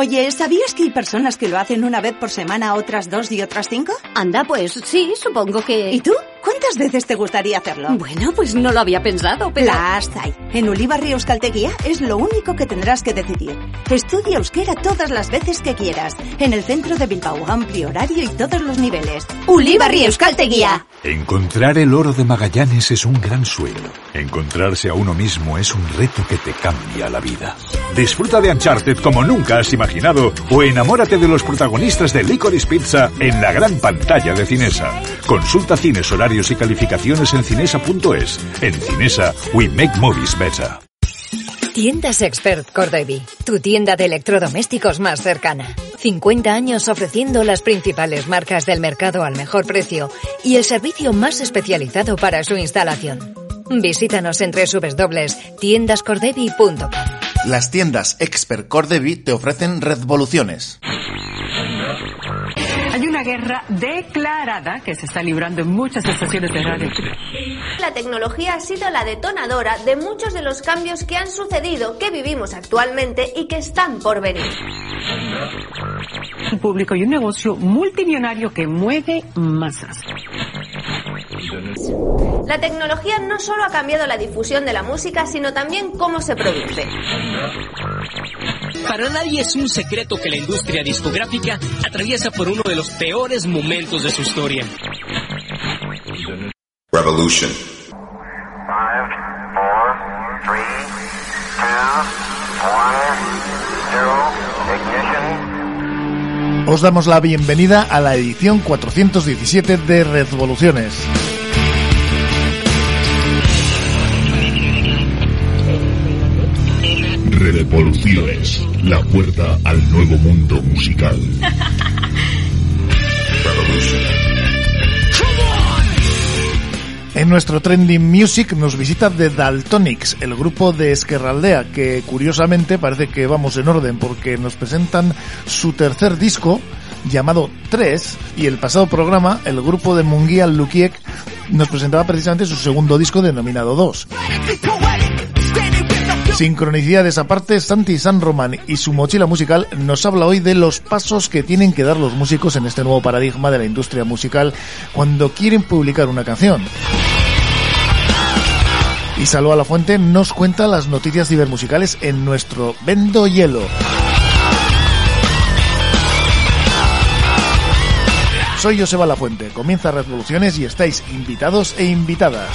Oye, ¿sabías que hay personas que lo hacen una vez por semana, otras dos y otras cinco? Anda, pues sí, supongo que... ¿Y tú? ¿Cuántas veces te gustaría hacerlo? Bueno, pues no lo había pensado, pero... Las hay. En Ulibarri Euskalteguía es lo único que tendrás que decidir. Estudia euskera todas las veces que quieras. En el centro de Bilbao, amplio horario y todos los niveles. Ulibarri Euskalteguía. Encontrar el oro de Magallanes es un gran sueño. Encontrarse a uno mismo es un reto que te cambia la vida. Disfruta de Uncharted como nunca has imaginado o enamórate de los protagonistas de Licorice Pizza en la gran pantalla de Cinesa. Consulta cines, horarios y calificaciones en cinesa.es. En Cinesa, we make movies better. Tiendas Expert Cordevi, tu tienda de electrodomésticos más cercana. 50 años ofreciendo las principales marcas del mercado al mejor precio y el servicio más especializado para su instalación. Visítanos en www.tiendascordevi.com. Las tiendas Expert Cordevi te ofrecen revoluciones. Guerra declarada que se está librando en muchas estaciones de radio. La tecnología ha sido la detonadora de muchos de los cambios que han sucedido, que vivimos actualmente y que están por venir. Un público y un negocio multimillonario que mueve masas. La tecnología no solo ha cambiado la difusión de la música, sino también cómo se produce. Para nadie es un secreto que la industria discográfica atraviesa por uno de los peores momentos de su historia. Revolution. Five, four, three, two, one, zero, ignition. Os damos la bienvenida a la edición 417 de Revoluciones. Revoluciones, la puerta al nuevo mundo musical. En nuestro Trending Music nos visita The Daltonics, el grupo de Esquerraldea, que curiosamente parece que vamos en orden porque nos presentan su tercer disco llamado 3 y el pasado programa el grupo de Munguía Lukiek nos presentaba precisamente su segundo disco denominado 2. Sincronicidades aparte, Santi San Román y su mochila musical nos habla hoy de los pasos que tienen que dar los músicos en este nuevo paradigma de la industria musical cuando quieren publicar una canción. Y Salva La Fuente nos cuenta las noticias cibermusicales en nuestro Vendo Hielo. Soy Joseba La Fuente, comienza Revoluciones y estáis invitados e invitadas.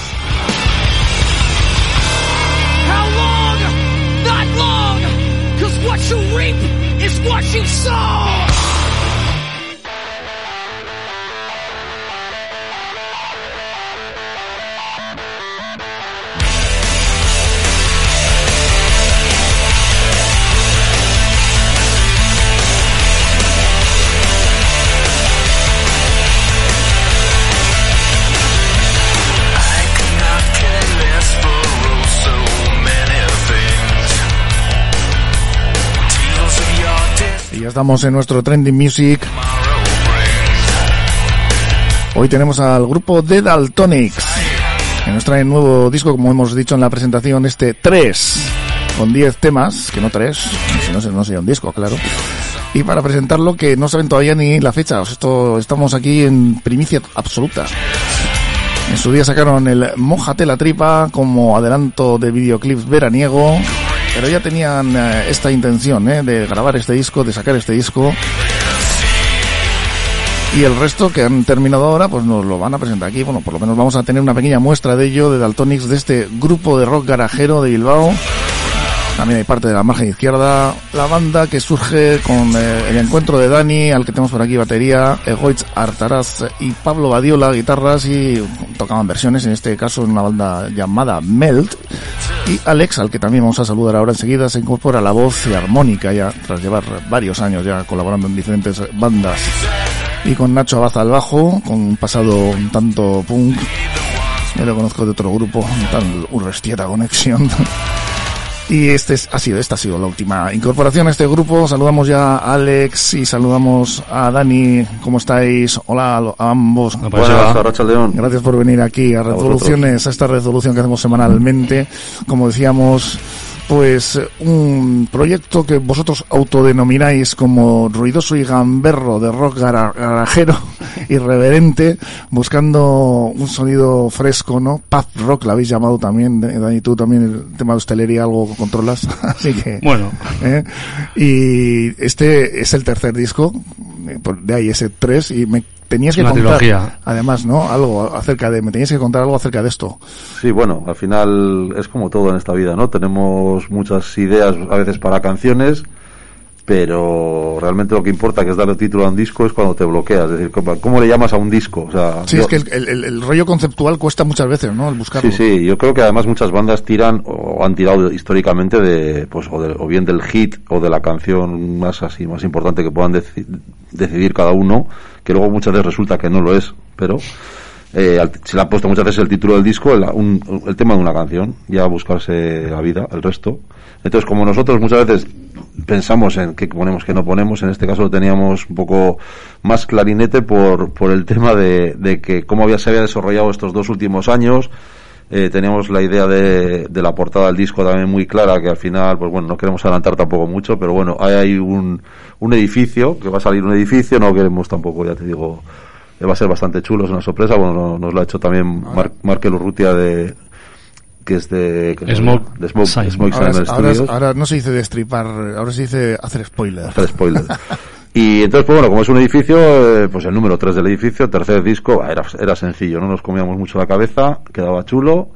Reap is what you sow. Estamos en nuestro Trending Music. Hoy tenemos al grupo The Daltonics, que nos trae un nuevo disco, como hemos dicho en la presentación, este 3, con 10 temas, que no 3, si no, no sería un disco, claro. Y para presentarlo, que no saben todavía ni la fecha, esto, estamos aquí en primicia absoluta. En su día sacaron el Mojate la tripa como adelanto de videoclips veraniego pero ya tenían eh, esta intención eh, de grabar este disco, de sacar este disco. Y el resto que han terminado ahora, pues nos lo van a presentar aquí. Bueno, por lo menos vamos a tener una pequeña muestra de ello, de Daltonics, de este grupo de rock garajero de Bilbao. También hay parte de la margen izquierda, la banda que surge con eh, el encuentro de Dani, al que tenemos por aquí batería, Egoitz Artaraz y Pablo Badiola, guitarras y tocaban versiones, en este caso en una banda llamada Melt. Y Alex, al que también vamos a saludar ahora enseguida, se incorpora la voz y armónica ya tras llevar varios años ya colaborando en diferentes bandas. Y con Nacho Abaza al bajo, con un pasado un tanto punk. Yo lo conozco de otro grupo, un tal Urrestieta Conexión. Y este ha sido, esta ha sido la última incorporación a este grupo. Saludamos ya a Alex y saludamos a Dani. ¿Cómo estáis? Hola a ambos. Gracias por venir aquí a Resoluciones, a esta resolución que hacemos semanalmente. Como decíamos, pues un proyecto que vosotros autodenomináis como ruidoso y gamberro de rock gara- garajero, irreverente, buscando un sonido fresco, ¿no? Paz rock, la habéis llamado también, eh, Dani, tú también el tema de hostelería algo controlas, así que... Bueno. ¿eh? Y este es el tercer disco, eh, de ahí ese 3, y me tenías que una contar, trilogía. además, ¿no? Algo acerca de, me tenías que contar algo acerca de esto. Sí, bueno, al final es como todo en esta vida, ¿no? Tenemos muchas ideas a veces para canciones, pero realmente lo que importa, que es darle título a un disco, es cuando te bloqueas. Es decir, ¿cómo, cómo le llamas a un disco? O sea, Sí, yo- es que el, el- el- el rollo conceptual cuesta muchas veces, ¿no? El buscarlo. Sí, sí, yo creo que además muchas bandas tiran o han tirado históricamente de, pues, o, de- o bien del hit o de la canción más así, más importante que puedan deci- decidir cada uno, que luego muchas veces resulta que no lo es, pero eh, se le ha puesto muchas veces el título del disco, el, tema de una canción, ya buscarse la vida, el resto. Entonces, como nosotros muchas veces pensamos en qué ponemos, qué no ponemos, en este caso lo teníamos un poco más clarinete por, por el tema de, de que cómo había, se había desarrollado estos dos últimos años, eh, teníamos la idea de, de la portada del disco también muy clara, que al final, pues bueno, no queremos adelantar tampoco mucho, pero bueno, hay, hay un, un edificio, que va a salir un edificio, no queremos tampoco, ya te digo, va a ser bastante chulo, es una sorpresa, bueno, no- nos lo ha hecho también Mar, Markel Urrutia de, que es de, que Smoke de Smoke. Smoke Ahora, ahora- Studios. ahora no se dice destripar, ahora se dice hacer spoiler. hacer spoiler. Y entonces, pues bueno, como es un edificio, eh, pues el número 3 del edificio, tercer disco, bah, era, era sencillo, no nos comíamos mucho la cabeza, quedaba chulo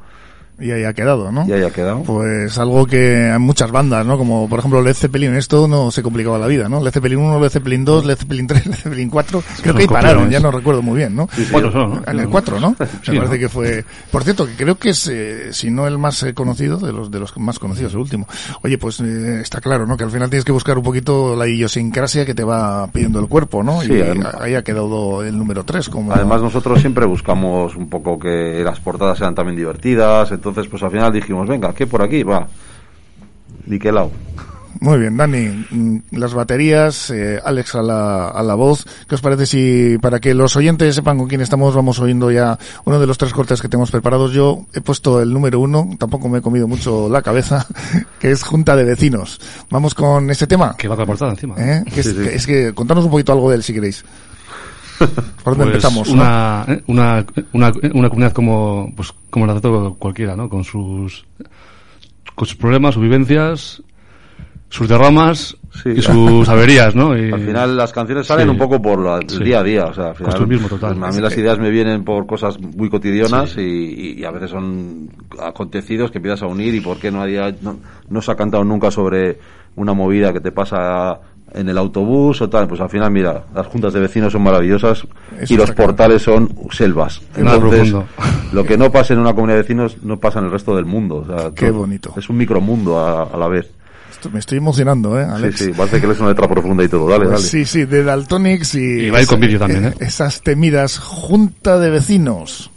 Y ahí ha quedado, ¿no? y ahí ha quedado. Pues algo que hay muchas bandas, ¿no? Como por ejemplo Led Zeppelin, esto no se complicaba la vida, ¿no? Led Zeppelin 1, Led Zeppelin 2, Led Zeppelin 3, Led Zeppelin 4, creo que ahí pararon, ya no recuerdo muy bien, ¿no? Cuatro solo, ¿no? En el 4, ¿no? Sí, Me parece ¿no? que fue... Por cierto, que creo que es, eh, si no el más eh, conocido, de los de los más conocidos, el último. Oye, pues eh, está claro, ¿no? Que al final tienes que buscar un poquito la idiosincrasia que te va pidiendo el cuerpo, ¿no? Sí, y además- ahí ha quedado el número 3 como... Además nosotros siempre buscamos un poco que las portadas sean también divertidas, entonces pues al final dijimos, venga, ¿qué por aquí? Va, niquelado. Muy bien, Dani, mm, las baterías, eh, Alex a la, a la voz. ¿Qué os parece si, para que los oyentes sepan con quién estamos, vamos oyendo ya uno de los tres cortes que tenemos preparados? Yo he puesto el número uno, tampoco me he comido mucho la cabeza, que es Junta de Vecinos. Vamos con este tema. Que va la portada encima. ¿eh? Que es, Sí, sí. que- es que contanos un poquito algo de él si queréis. ¿Por dónde Pues empezamos? Una, una, una, una comunidad como, pues, como la de todo cualquiera, ¿no? Con sus, con sus problemas, sus vivencias, sus derramas Sí. y sus averías, ¿no? Y- Al final las canciones salen Sí. un poco por la- el Sí. día a día, o sea, al final, Costumbrismo total. pues, a mí las ideas me vienen por cosas muy cotidianas y, y a veces son acontecidos que empiezas a unir y por qué no, había, no, no se ha cantado nunca sobre una movida que te pasa en el autobús o tal, pues al final mira, las juntas de vecinos son maravillosas Eso y los portales son selvas. Entonces, lo que no pasa en una comunidad de vecinos no pasa en el resto del mundo. o sea, Qué todo- bonito. Es un micromundo a, a la vez. Esto- me estoy emocionando, ¿eh, Sí, Alex? sí, parece que lees una letra profunda y todo. Dale, Pues dale. sí, sí, de Daltonics y... Y va a ir con vídeo también, ¿eh? Esas temidas Junta de Vecinos.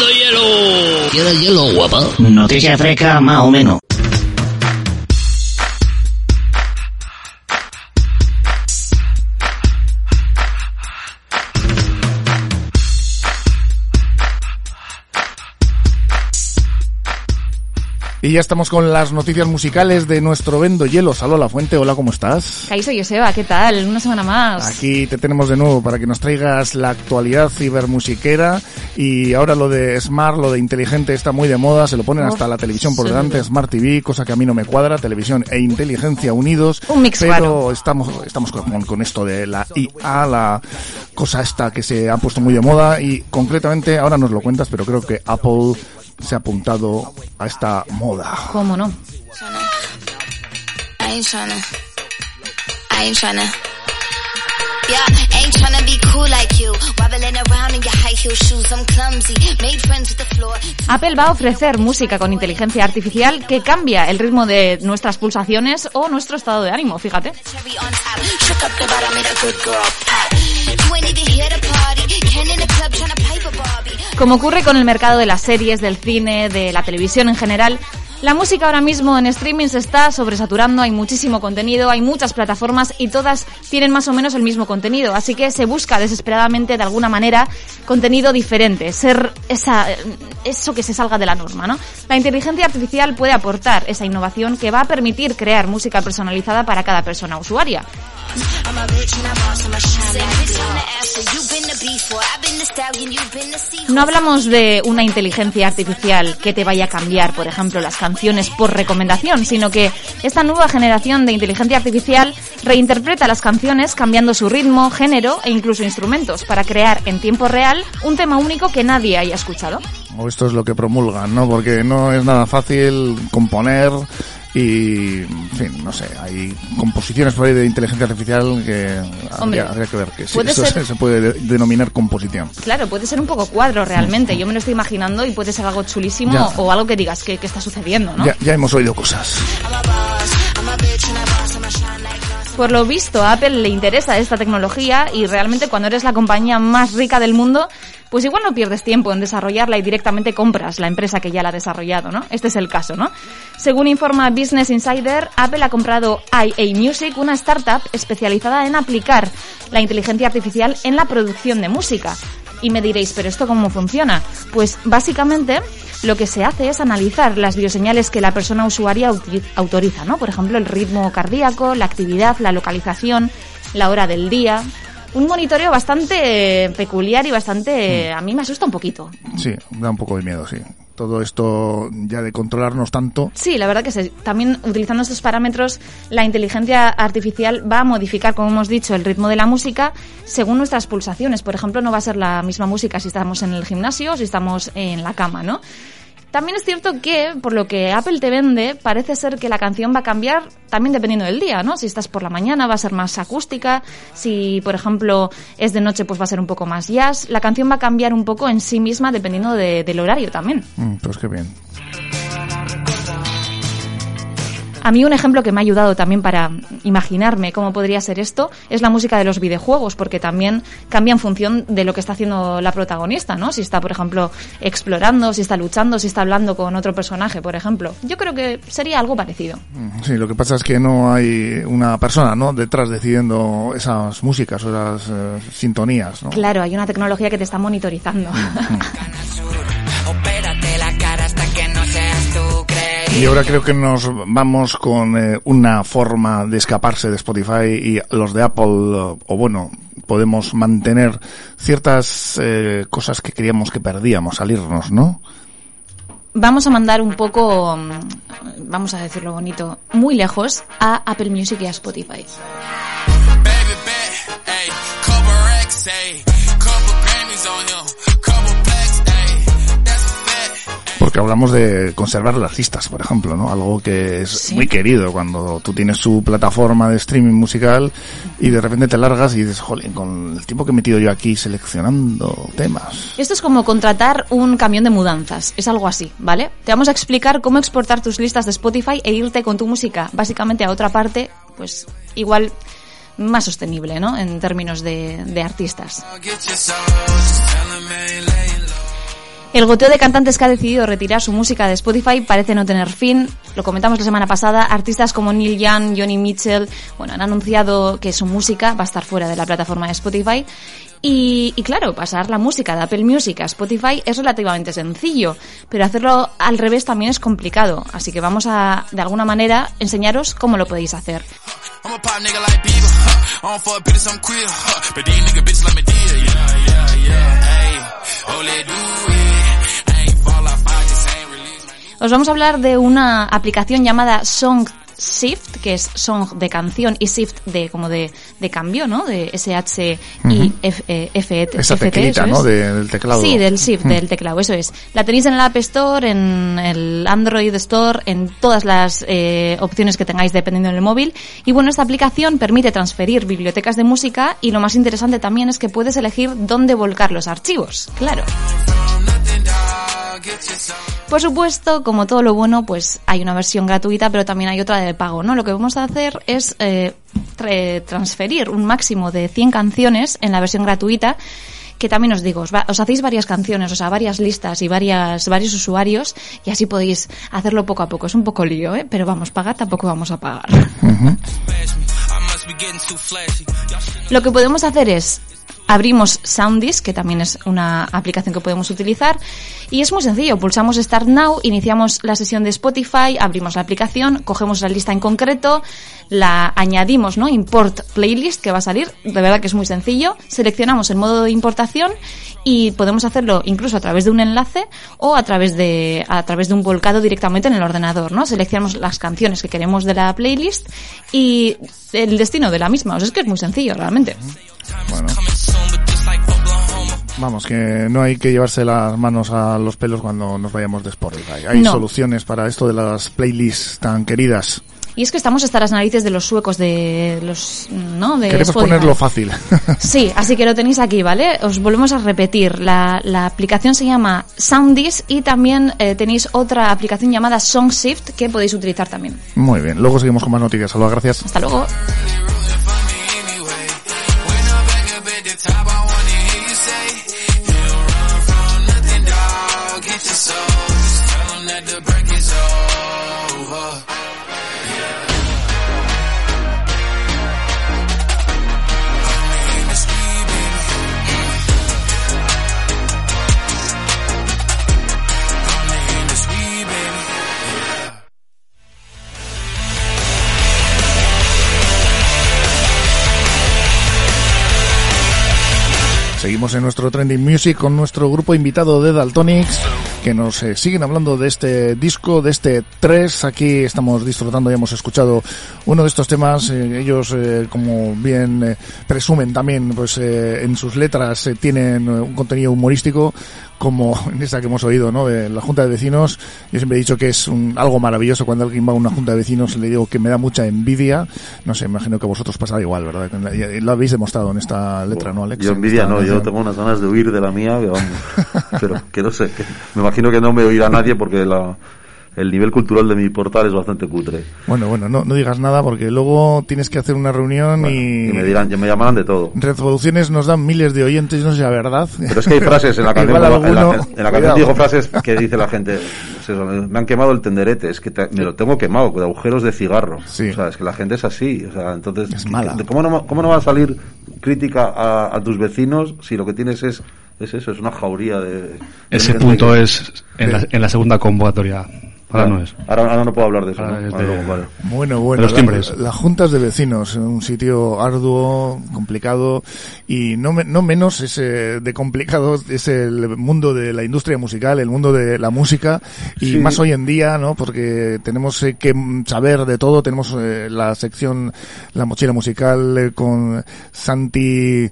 ¡Vendo hielo! ¿Quieres hielo, guapa? Noticia fresca, más o menos. Y ya estamos con las noticias musicales de nuestro Vendo Hielo. Salud La Fuente, hola, ¿cómo estás? Caiso Joseba, ¿qué tal? Una semana más. Aquí te tenemos de nuevo para que nos traigas la actualidad cibermusiquera y ahora lo de Smart, lo de inteligente está muy de moda, se lo ponen Uf, hasta la televisión por delante, Smart TV, cosa que a mí no me cuadra, televisión e inteligencia unidos. Un mix pero raro. estamos estamos con, con esto de la IA, la cosa esta que se ha puesto muy de moda y concretamente ahora nos lo cuentas, pero creo que Apple se ha apuntado a esta moda. ¿Cómo no? Apple va a ofrecer música con inteligencia artificial que cambia el ritmo de nuestras pulsaciones o nuestro estado de ánimo, fíjate. Como ocurre con el mercado de las series, del cine, de la televisión en general, la música ahora mismo en streaming se está sobresaturando, hay muchísimo contenido, hay muchas plataformas y todas tienen más o menos el mismo contenido, así que se busca desesperadamente de alguna manera contenido diferente, ser esa, eso que se salga de la norma, ¿no? La inteligencia artificial puede aportar esa innovación que va a permitir crear música personalizada para cada persona usuaria. No hablamos de una inteligencia artificial que te vaya a cambiar, por ejemplo, las canciones por recomendación, sino que esta nueva generación de inteligencia artificial reinterpreta las canciones cambiando su ritmo, género e incluso instrumentos para crear en tiempo real un tema único que nadie haya escuchado. O esto es lo que promulgan, ¿no? Porque no es nada fácil componer y, en fin, no sé, hay composiciones por ahí de inteligencia artificial que Hombre, habría, habría que ver que sí, puede eso ser- se, puede de- denominar composición. Claro, puede ser un poco cuadro realmente, yo me lo estoy imaginando y puede ser algo chulísimo Ya. o algo que digas que, que está sucediendo, ¿no? Ya, ya hemos oído cosas. Por lo visto, a Apple le interesa esta tecnología y realmente cuando eres la compañía más rica del mundo, pues igual no pierdes tiempo en desarrollarla y directamente compras la empresa que ya la ha desarrollado, ¿no? Este es el caso, ¿no? Según informa Business Insider, Apple ha comprado IA Music, una startup especializada en aplicar la inteligencia artificial en la producción de música. Y me diréis, ¿pero esto cómo funciona? Pues básicamente lo que se hace es analizar las bioseñales que la persona usuaria autoriza, ¿no? Por ejemplo, el ritmo cardíaco, la actividad, la localización, la hora del día. Un monitoreo bastante eh, peculiar y bastante... eh, a mí me asusta un poquito. Sí, da un poco de miedo, sí. Todo esto ya de controlarnos tanto. Sí, la verdad que sí. También utilizando estos parámetros, la inteligencia artificial va a modificar, como hemos dicho, el ritmo de la música según nuestras pulsaciones. Por ejemplo, no va a ser la misma música si estamos en el gimnasio o si estamos en la cama, ¿no? También es cierto que, por lo que Apple te vende, parece ser que la canción va a cambiar también dependiendo del día, ¿no? Si estás por la mañana va a ser más acústica, si, por ejemplo, es de noche pues va a ser un poco más jazz. La canción va a cambiar un poco en sí misma dependiendo de- del horario también. Mm, pues qué bien. A mí un ejemplo que me ha ayudado también para imaginarme cómo podría ser esto es la música de los videojuegos, porque también cambia en función de lo que está haciendo la protagonista, ¿no? Si está, por ejemplo, explorando, si está luchando, si está hablando con otro personaje, por ejemplo. Yo creo que sería algo parecido. Sí, lo que pasa es que no hay una persona, ¿no? Detrás decidiendo esas músicas o esas eh, sintonías, ¿no? Claro, hay una tecnología que te está monitorizando. Y ahora creo que nos vamos con eh, una forma de escaparse de Spotify y los de Apple, o bueno, podemos mantener ciertas eh, cosas que queríamos que perdíamos, salirnos, ¿no? Vamos a mandar un poco, mm, vamos a decirlo bonito, muy lejos a Apple Music y a Spotify. Porque hablamos de conservar las listas, por ejemplo, ¿no? Algo que es muy querido cuando tú tienes su plataforma de streaming musical y de repente te largas y dices, jolín, con el tiempo que he metido yo aquí seleccionando temas. Esto es como contratar un camión de mudanzas, es algo así, ¿vale? Te vamos a explicar cómo exportar tus listas de Spotify e irte con tu música básicamente a otra parte, pues igual más sostenible, ¿no? En términos de, de artistas. El goteo de cantantes que ha decidido retirar su música de Spotify parece no tener fin. Lo comentamos la semana pasada. Artistas como Neil Young, Johnny Mitchell, bueno, han anunciado que su música va a estar fuera de la plataforma de Spotify. Y, y claro, pasar la música de Apple Music a Spotify es relativamente sencillo, pero hacerlo al revés también es complicado. Así que vamos a, de alguna manera, enseñaros cómo lo podéis hacer. Os vamos a hablar de una aplicación llamada Song Shift, que es song de canción y shift de como de, de cambio, ¿no? De SH y F, eh, F, Esa FT, teclita, eso ¿no? de- del teclado. Sí, del shift, Mm. del teclado, eso es. La tenéis en el App Store, en el Android Store, en todas las eh, opciones que tengáis dependiendo del móvil. Y bueno, esta aplicación permite transferir bibliotecas de música y lo más interesante también es que puedes elegir dónde volcar los archivos. Claro. Por supuesto, como todo lo bueno, pues hay una versión gratuita, pero también hay otra de pago, ¿no? Lo que vamos a hacer es eh, tra- transferir un máximo de 100 canciones en la versión gratuita, que también os digo, os, va- os hacéis varias canciones, o sea, varias listas y varias, varios usuarios, y así podéis hacerlo poco a poco. Es un poco lío, ¿eh? Pero vamos, pagar tampoco vamos a pagar. Lo que podemos hacer es abrimos Sounddisk, que también es una aplicación que podemos utilizar, y es muy sencillo. Pulsamos Start Now, iniciamos la sesión de Spotify, abrimos la aplicación, cogemos la lista en concreto, la añadimos, ¿no? Import Playlist, que va a salir. De verdad que es muy sencillo. Seleccionamos el modo de importación y podemos hacerlo incluso a través de un enlace o a través de, a través de un volcado directamente en el ordenador, ¿no? Seleccionamos las canciones que queremos de la playlist y el destino de la misma. O sea, es que es muy sencillo, realmente. Vamos, que no hay que llevarse las manos a los pelos cuando nos vayamos de Spotify. Hay No. soluciones para esto de las playlists tan queridas. Y es que estamos hasta las narices de los suecos de los, ¿no? De Queremos Spotify. ponerlo fácil. Sí, así que lo tenéis aquí, ¿vale? Os volvemos a repetir. La, la aplicación se llama Sounddisk y también eh, tenéis otra aplicación llamada SongShift que podéis utilizar también. Muy bien, luego seguimos con más noticias. Saludos, gracias. Hasta luego. En nuestro Trending Music con nuestro grupo invitado de Daltonics, que nos eh, siguen hablando de este disco, de este 3. Aquí estamos disfrutando y hemos escuchado uno de estos temas. Eh, ellos, eh, como bien eh, presumen también, pues eh, en sus letras eh, tienen un contenido humorístico, como en esta que hemos oído, ¿no? De la Junta de Vecinos. Yo siempre he dicho que es un, algo maravilloso cuando alguien va a una Junta de Vecinos, le digo que me da mucha envidia. No sé, imagino que a vosotros pasará igual, ¿verdad? Lo habéis demostrado en esta letra, ¿no, Alex? Yo En envidia no, yo tengo unas ganas de huir de la mía, que vamos. pero que no sé, que me imagino que no me oirá nadie porque la, el nivel cultural de mi portal es bastante cutre. Bueno, bueno, no, no digas nada porque luego tienes que hacer una reunión y... Y me dirán, ya me llamarán de todo. Reproducciones nos dan miles de oyentes, no sé la verdad. Pero es que hay frases en la canción, Igual en la, alguno- en la canción digo frases que dice la gente, eso, me han quemado el tenderete, es que te- me lo tengo quemado, de agujeros de cigarro. O sea, es que la gente es así, o sea, entonces, ¿de ¿cómo no, ¿cómo no va a salir crítica a, a tus vecinos si lo que tienes es, es eso, es una jauría de... de Ese punto que- es en la, en la segunda convocatoria. Ahora no es. Ahora, ahora no puedo hablar de eso. ¿no? es Ahora de- luego, vale. Bueno, bueno, los la- las juntas de vecinos, un sitio arduo, complicado y no, me- no menos ese de complicado es el mundo de la industria musical, el mundo de la música y Sí. más hoy en día, ¿no? Porque tenemos eh, que saber de todo, tenemos eh, la sección La mochila musical eh, con Santi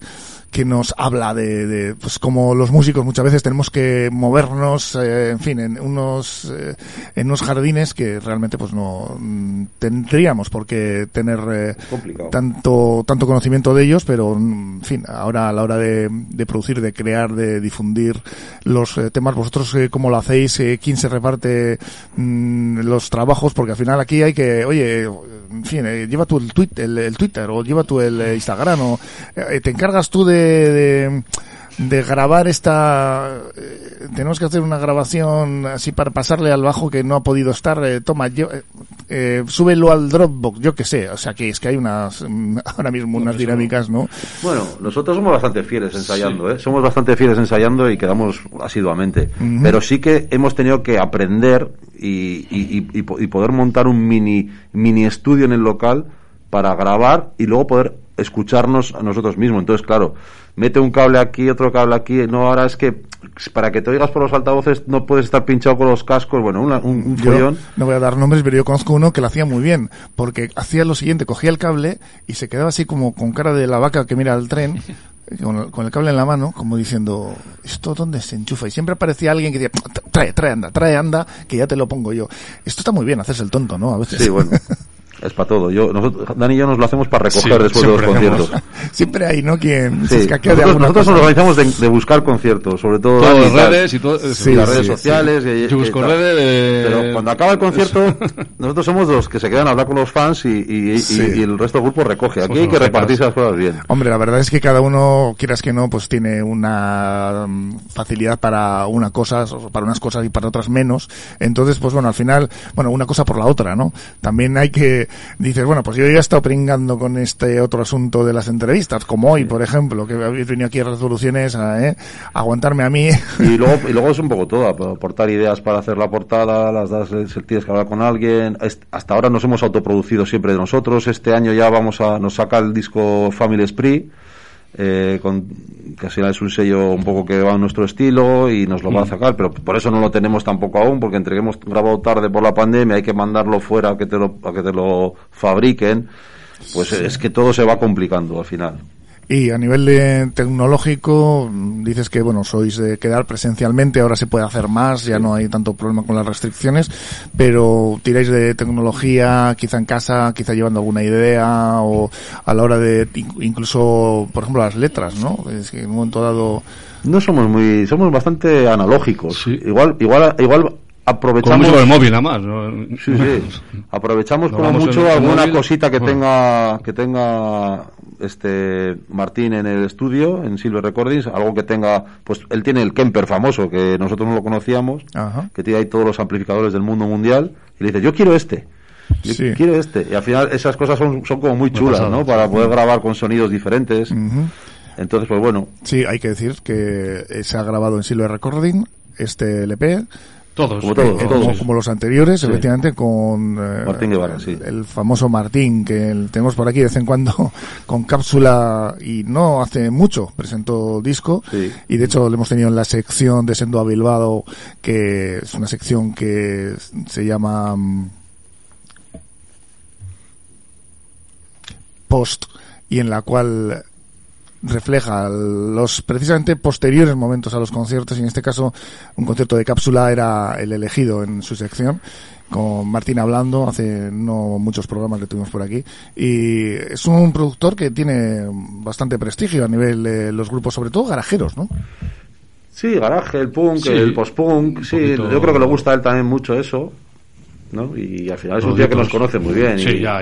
que nos habla de, de, pues como los músicos muchas veces tenemos que movernos eh, en fin en unos eh, en unos jardines que realmente pues no mm, tendríamos por qué tener eh, tanto tanto conocimiento de ellos pero mm, en fin ahora a la hora de, de producir de crear de difundir los eh, temas vosotros cómo lo hacéis quién se reparte mm, los trabajos porque al final aquí hay que oye en fin lleva tú el, tweet, el, el Twitter o lleva tú el Instagram o eh, te encargas tú de, de de grabar esta eh, tenemos que hacer una grabación así para pasarle al bajo que no ha podido estar eh, toma yo, eh, eh, súbelo al Dropbox yo que sé o sea que es que hay unas ahora mismo unas dinámicas no Bueno, nosotros somos bastante fieles ensayando, ¿eh? Somos bastante fieles ensayando y quedamos asiduamente. Pero sí que hemos tenido que aprender y, y- y- y po- y poder montar un mini, mini estudio en el local para grabar y luego poder escucharnos a nosotros mismos. Entonces, claro, mete un cable aquí, otro cable aquí. No, ahora es que para que te oigas por los altavoces no puedes estar pinchado con los cascos. Bueno, una- un, un Yo no voy a dar nombres, pero yo conozco uno que lo hacía muy bien, porque hacía lo siguiente, cogía el cable y se quedaba así como con cara de la vaca que mira al tren, con el, con el cable en la mano, como diciendo, ¿esto dónde se enchufa? Y siempre aparecía alguien que decía, trae, trae, anda, trae, anda, que ya te lo pongo yo. Esto está muy bien, hacerse el tonto, ¿no? A veces. Sí, bueno. Es para todo. Yo, nosotros, Dani y yo nos lo hacemos para recoger Sí, después de los hacemos. conciertos. Siempre hay, ¿no? Quien se Sí. escaquea de Nosotros, alguna nosotros nos cosa. organizamos de, de buscar conciertos, sobre todo en tal. redes y todo- Sí, las sí, redes sociales. sí. y- Yo busco redes de- Pero cuando acaba el concierto, nosotros somos los que se quedan a hablar con los fans y, y- y- Sí. y el resto del grupo recoge. Aquí Somos hay que repartirse las cosas bien. Hombre, la verdad es que cada uno, quieras que no, pues tiene una mm, facilidad para una cosa, o para unas cosas y para otras menos. Entonces, pues bueno, al final, bueno, una cosa por la otra, ¿no? También hay que, dices, bueno, pues yo ya he estado pringando con este otro asunto de las entrevistas, como hoy, por ejemplo, que habéis venido aquí a resoluciones a, ¿eh? aguantarme a mí. Y luego, y luego es un poco todo, ap- aportar ideas para hacer la portada, las das, eh, tienes que hablar con alguien. Hasta ahora nos hemos autoproducido siempre de nosotros. Este año ya vamos a, nos saca el disco Family Spree, eh, con, que al final es un sello un poco que va a nuestro estilo y nos lo va a Mm. sacar, pero por eso no lo tenemos tampoco aún, porque entre que hemos grabado tarde por la pandemia, hay que mandarlo fuera a que te lo, a que te lo fabriquen. Pues es que todo se va complicando al final. Y a nivel de tecnológico, dices que, bueno, sois de quedar presencialmente, ahora se puede hacer más, ya no hay tanto problema con las restricciones, pero tiráis de tecnología, quizá en casa, quizá llevando alguna idea, o a la hora de, in- incluso, por ejemplo, las letras, ¿no? Es que en un momento dado... No somos muy, somos bastante analógicos. Igual, igual, igual aprovechamos. Como mucho el móvil, nada más. ¿no? Sí, sí. Aprovechamos como mucho el alguna móvil. cosita que Bueno. tenga, que tenga este Martín en el estudio, en Silver Recordings, algo que tenga, pues él tiene el Kemper famoso, que nosotros no lo conocíamos, Ajá. que tiene ahí todos los amplificadores del mundo mundial, y le dice, yo quiero este. Yo Sí. quiero este. Y al final esas cosas son, son como muy chulas. ¿no? Para poder grabar con sonidos diferentes. Ujú. Entonces, pues bueno. Sí, hay que decir que se ha grabado en Silver Recording este LP. Todos. Como todos, Eh, todos. como, como los anteriores, Sí. efectivamente, con eh, Martín Guevara, sí. el famoso Martín, que el- tenemos por aquí de vez en cuando con cápsula y no hace mucho presentó disco y de hecho lo hemos tenido en la sección de Sendo a Bilbao, que es una sección que se llama mm, Post y en la cual refleja los precisamente posteriores momentos a los conciertos y en este caso un concierto de cápsula era el elegido en su sección con Martín hablando hace no muchos programas que tuvimos por aquí y es un productor que tiene bastante prestigio a nivel de los grupos sobre todo garajeros ¿no? Sí, garaje, el punk, Sí, el post-punk, sí, poquito- yo creo que le gusta a él también mucho eso. ¿no? Y al final es un tío que nos conoce muy bien. Sí, y- ya.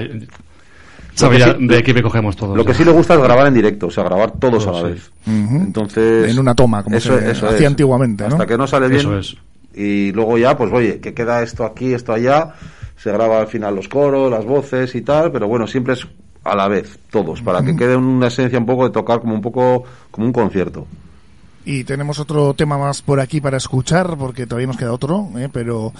Sí- de qué me cogemos todos. Lo que sí le gusta es grabar en directo, o sea, grabar todos a la sí. vez. Entonces. En una toma, como eso, se eso hacía es. antiguamente, ¿no? Hasta que no sale bien. Eso es. Y luego ya, pues oye, que queda esto aquí, esto allá. Se graba al final los coros, las voces y tal, pero bueno, siempre es a la vez, todos, para que quede una esencia un poco de tocar como un poco como un concierto. Y tenemos otro tema más por aquí para escuchar, porque todavía nos queda otro, ¿eh? pero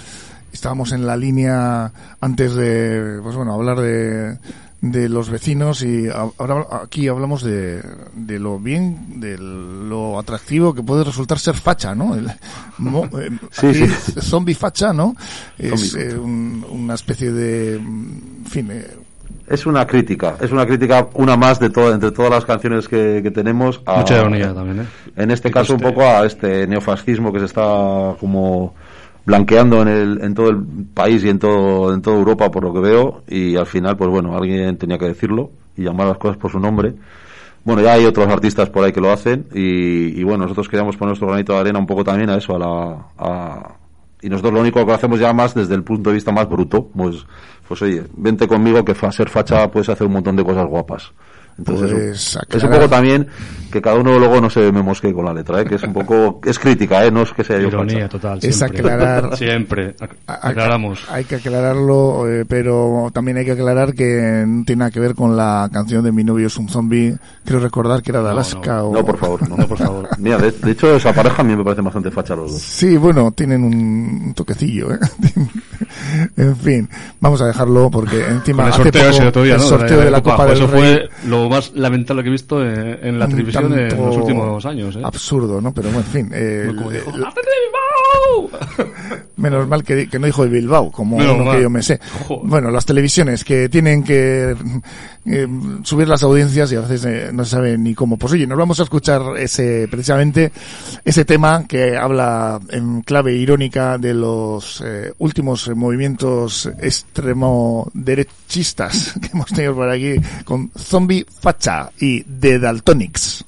estábamos en la línea antes de, pues bueno, hablar de, de los vecinos y ahora aquí hablamos de, de lo bien, de lo atractivo que puede resultar ser facha, ¿no? El, mo- eh, Sí, sí. zombie facha, ¿no? Es Zombie eh, un- una especie de, en fin, eh, Es una crítica, es una crítica, una más de todo, entre todas las canciones que, que tenemos. a- Mucha ironía también, ¿eh? En este caso, un poco a este neofascismo que se está como blanqueando en, el, en todo el país y en todo, en toda Europa, por lo que veo. Y al final, pues bueno, alguien tenía que decirlo y llamar las cosas por su nombre. Bueno, ya hay otros artistas por ahí que lo hacen y, y bueno, nosotros queríamos poner nuestro granito de arena un poco también a eso, a la... A, y nosotros lo único que hacemos ya más desde el punto de vista más bruto, pues, pues oye, vente conmigo que fa- ser facha puedes hacer un montón de cosas guapas. Entonces, Pues es un- es poco también que cada uno luego no se me mosquee con la letra, ¿eh? que es un poco, es crítica, ¿eh? no es que sea yo Ironía facha. total. Es Siempre. aclarar- Siempre. Aclaramos. Hay que aclararlo, eh, pero también hay que aclarar que no tiene nada que ver con la canción de Mi novio es un zombie. Creo recordar que era de Alaska o... No, por favor, no, por favor. Mira, de, de hecho, esa pareja a mí me parece bastante facha los dos. Sí, bueno, tienen un, toquecillo, ¿eh? en fin, vamos a dejarlo porque encima Con el hace sorteo poco, ese otro día, el ¿no? sorteo de la Copa Pues del Eso Rey, fue lo más lamentable que he visto en, en la televisión en los últimos años, ¿eh? Absurdo, ¿no? Pero bueno, en fin, eh. Menos mal que, que no dijo de Bilbao, como Menos uno mal. que yo me sé. Joder. Bueno, las televisiones que tienen que eh, subir las audiencias y a veces eh, no se sabe ni cómo. Pues oye, nos vamos a escuchar ese, precisamente, ese tema que habla en clave irónica de los eh, últimos eh, movimientos extremo derechistas que hemos tenido por aquí con Zombie Facha y The Daltonics.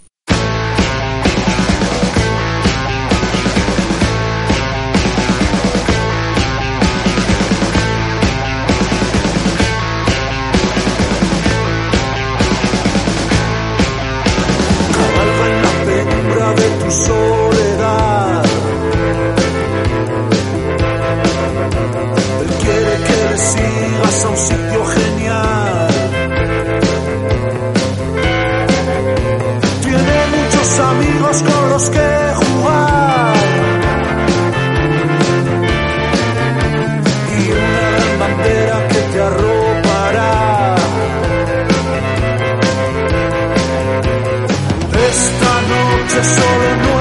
Solo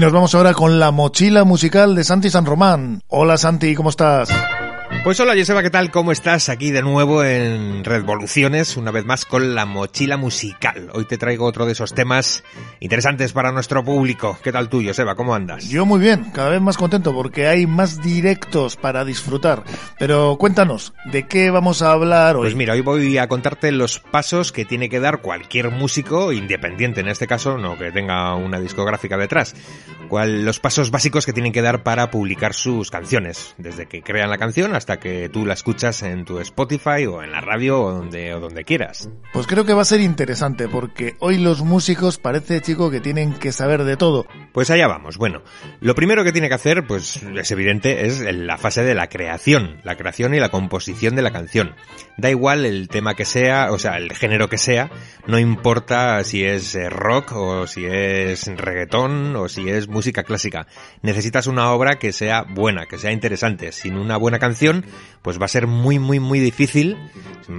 nos vamos ahora con la mochila musical de Santi San Román. Hola Santi, ¿cómo estás? Pues hola Joseba, ¿qué tal? ¿Cómo estás? Aquí de nuevo en Revoluciones, una vez más con la mochila musical. Hoy te traigo otro de esos temas interesantes para nuestro público. ¿Qué tal tú, Joseba? ¿Cómo andas? Yo muy bien, cada vez más contento porque hay más directos para disfrutar. Pero cuéntanos, ¿de qué vamos a hablar hoy? Pues mira, hoy voy a contarte los pasos que tiene que dar cualquier músico, independiente en este caso, no que tenga una discográfica detrás. Cuál, los pasos básicos que tienen que dar para publicar sus canciones, desde que crean la canción hasta que tú la escuchas en tu Spotify o en la radio o donde, o donde quieras. Pues creo que va a ser interesante porque hoy los músicos parece, chico, que tienen que saber de todo. Pues allá vamos. Bueno, lo primero que tiene que hacer, pues es evidente, es la fase de la creación, la creación y la composición de la canción. Da igual el tema que sea, o sea, el género que sea, no importa si es eh, rock o si es reggaetón o si es música clásica. Necesitas una obra que sea buena, que sea interesante. Sin una buena canción, pues va a ser muy, muy, muy difícil,